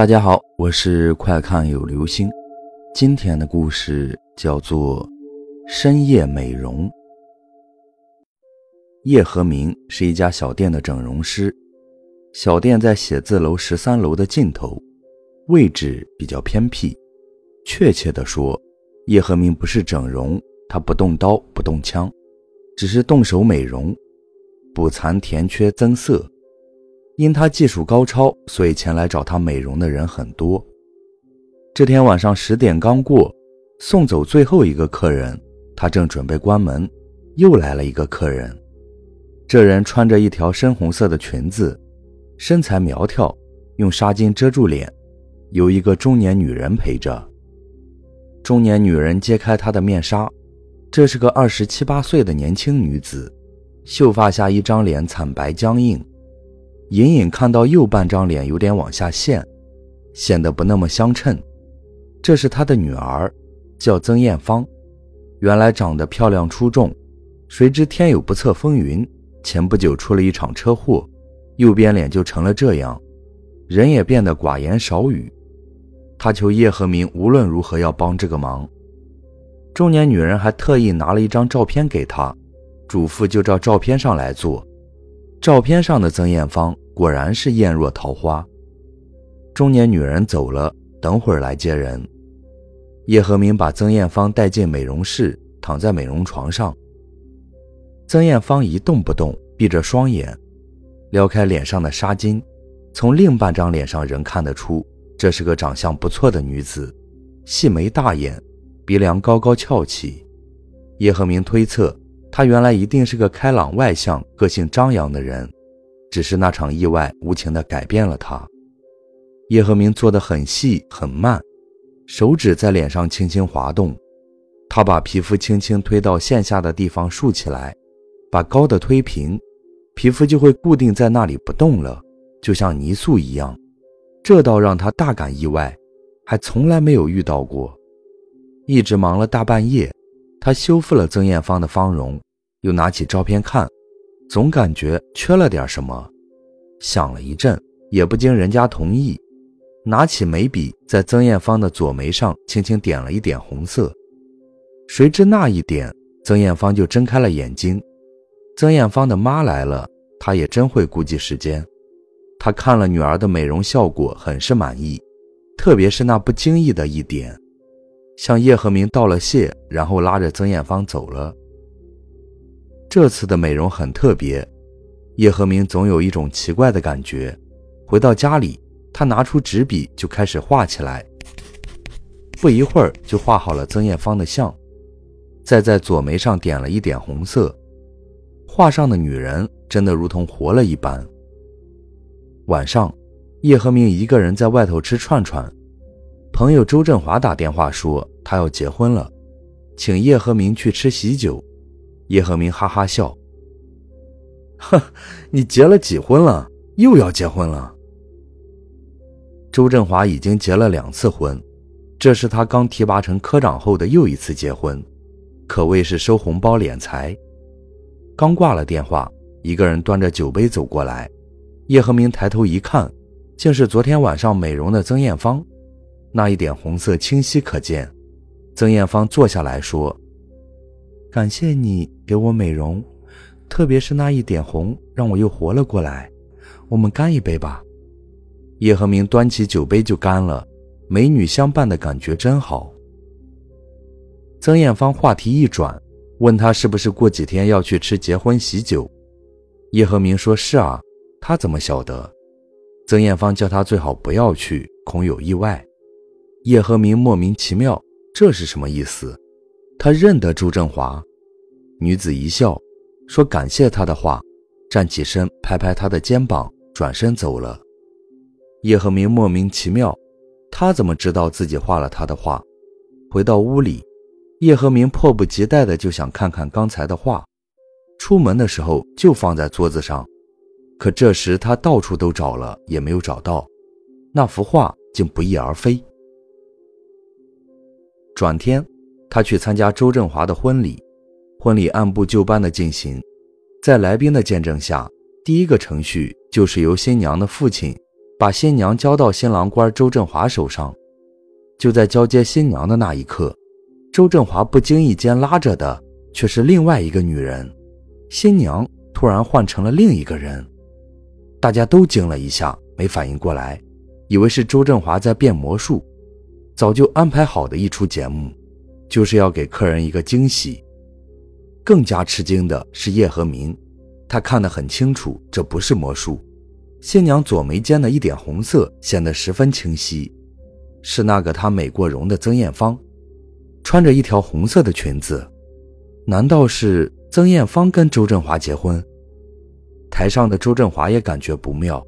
大家好，我是快看有流星。今天的故事叫做《深夜美容》。叶和明是一家小店的整容师，小店在写字楼十三楼的尽头，位置比较偏僻。确切的说，叶和明不是整容，他不动刀不动枪，只是动手美容，补残填缺增色。因他技术高超，所以前来找他美容的人很多。这天晚上十点刚过，送走最后一个客人，他正准备关门，又来了一个客人。这人穿着一条深红色的裙子，身材苗条，用纱巾遮住脸，有一个中年女人陪着。中年女人揭开她的面纱，这是个二十七八岁的年轻女子，秀发下一张脸惨白僵硬。隐隐看到右半张脸有点往下陷，显得不那么相称。这是他的女儿，叫曾艳芳。原来长得漂亮出众，谁知天有不测风云，前不久出了一场车祸，右边脸就成了这样，人也变得寡言少语。他求叶和明无论如何要帮这个忙。中年女人还特意拿了一张照片给他，嘱咐就照照片上来做。照片上的曾艳芳果然是艳若桃花。中年女人走了，等会儿来接人。叶和明把曾艳芳带进美容室，躺在美容床上。曾艳芳一动不动，闭着双眼，撩开脸上的纱巾，从另半张脸上仍看得出，这是个长相不错的女子，细眉大眼，鼻梁高高翘起。叶和明推测。她原来一定是个开朗外向、个性张扬的人，只是那场意外无情地改变了他。叶和明做得很细很慢，手指在脸上轻轻滑动。他把皮肤轻轻推到线下的地方竖起来，把高的推平，皮肤就会固定在那里不动了，就像泥塑一样。这倒让他大感意外，还从来没有遇到过。一直忙了大半夜。他修复了曾艳芳的芳容，又拿起照片看，总感觉缺了点什么。想了一阵，也不经人家同意，拿起眉笔在曾艳芳的左眉上轻轻点了一点红色。谁知那一点，曾艳芳就睁开了眼睛。曾艳芳的妈来了，她也真会估计时间。她看了女儿的美容效果，很是满意，特别是那不经意的一点。向叶和明道了谢，然后拉着曾艳芳走了。这次的美容很特别，叶和明总有一种奇怪的感觉。回到家里，他拿出纸笔就开始画起来。不一会儿就画好了曾艳芳的像，再在左眉上点了一点红色，画上的女人真的如同活了一般。晚上，叶和明一个人在外头吃串串。朋友周振华打电话说他要结婚了，请叶和明去吃喜酒。叶和明哈哈笑：“哼，你结了几婚了？又要结婚了？”周振华已经结了两次婚，这是他刚提拔成科长后的又一次结婚，可谓是收红包敛财。刚挂了电话，一个人端着酒杯走过来，叶和明抬头一看，竟是昨天晚上美容的曾艳芳。那一点红色清晰可见，曾艳芳坐下来说：“感谢你给我美容，特别是那一点红，让我又活了过来。我们干一杯吧。”叶和明端起酒杯就干了，美女相伴的感觉真好。曾艳芳话题一转，问他是不是过几天要去吃结婚喜酒。叶和明说是啊，他怎么晓得？曾艳芳叫他最好不要去，恐有意外。叶和明莫名其妙，这是什么意思？他认得朱振华。女子一笑，说感谢他的话，站起身拍拍他的肩膀，转身走了。叶和明莫名其妙，他怎么知道自己画了他的画？回到屋里，叶和明迫不及待的就想看看刚才的画。出门的时候就放在桌子上，可这时他到处都找了，也没有找到，那幅画竟不翼而飞。转天，他去参加周振华的婚礼。婚礼按部就班的进行，在来宾的见证下，第一个程序就是由新娘的父亲把新娘交到新郎官周振华手上。就在交接新娘的那一刻，周振华不经意间拉着的却是另外一个女人，新娘突然换成了另一个人，大家都惊了一下，没反应过来，以为是周振华在变魔术。早就安排好的一出节目，就是要给客人一个惊喜。更加吃惊的是叶和民，他看得很清楚，这不是魔术。新娘左眉间的一点红色显得十分清晰。是那个他美过容的曾艳芳，穿着一条红色的裙子，难道是曾艳芳跟周振华结婚？台上的周振华也感觉不妙，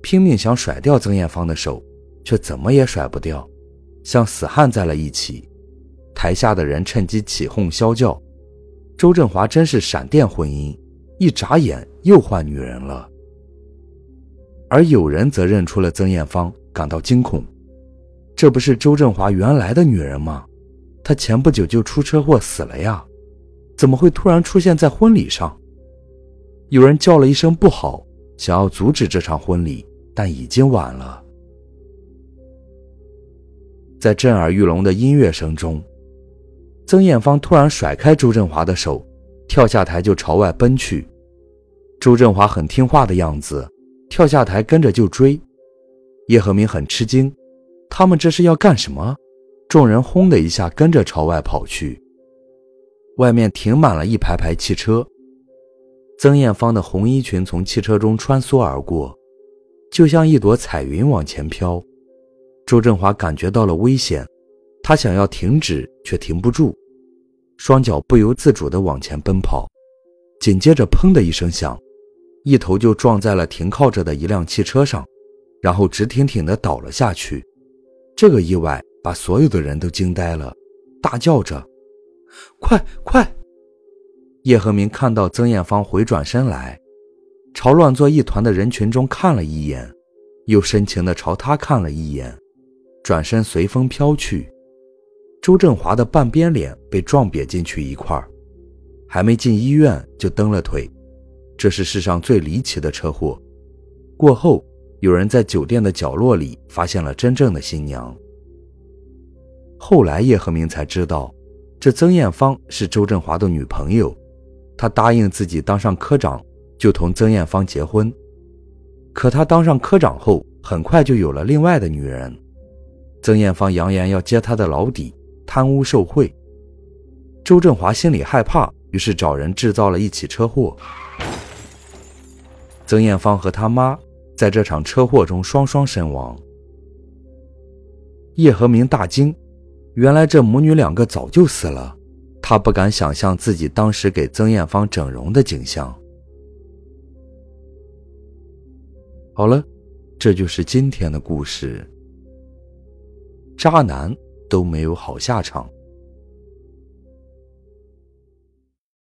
拼命想甩掉曾艳芳的手，却怎么也甩不掉，像死焊在了一起。台下的人趁机起哄笑叫：“周振华真是闪电婚姻，一眨眼又换女人了。”而有人则认出了曾艳芳，感到惊恐。这不是周振华原来的女人吗？她前不久就出车祸死了呀，怎么会突然出现在婚礼上？有人叫了一声不好，想要阻止这场婚礼，但已经晚了。在震耳欲聋的音乐声中，曾艳芳突然甩开周振华的手，跳下台就朝外奔去。周振华很听话的样子，跳下台跟着就追。叶和明很吃惊。他们这是要干什么？众人轰的一下跟着朝外跑去。外面停满了一排排汽车。曾艳芳的红衣裙从汽车中穿梭而过，就像一朵彩云往前飘。周振华感觉到了危险，他想要停止，却停不住，双脚不由自主地往前奔跑。紧接着，砰的一声响，一头就撞在了停靠着的一辆汽车上，然后直挺挺地倒了下去。这个意外把所有的人都惊呆了，大叫着：“快快！”叶和明看到曾艳芳回转身来，朝乱作一团的人群中看了一眼，又深情地朝他看了一眼，转身随风飘去。周振华的半边脸被撞瘪进去一块儿还没进医院就蹬了腿，这是世上最离奇的车祸。过后。有人在酒店的角落里发现了真正的新娘。后来叶和明才知道，这曾艳芳是周振华的女朋友，他答应自己当上科长就同曾艳芳结婚。可他当上科长后，很快就有了另外的女人。曾艳芳扬言要揭他的老底，贪污受贿。周振华心里害怕，于是找人制造了一起车祸。曾艳芳和他妈。在这场车祸中双双身亡。叶和明大惊，原来这母女两个早就死了。他不敢想象自己当时给曾艳芳整容的景象。好了，这就是今天的故事。渣男都没有好下场。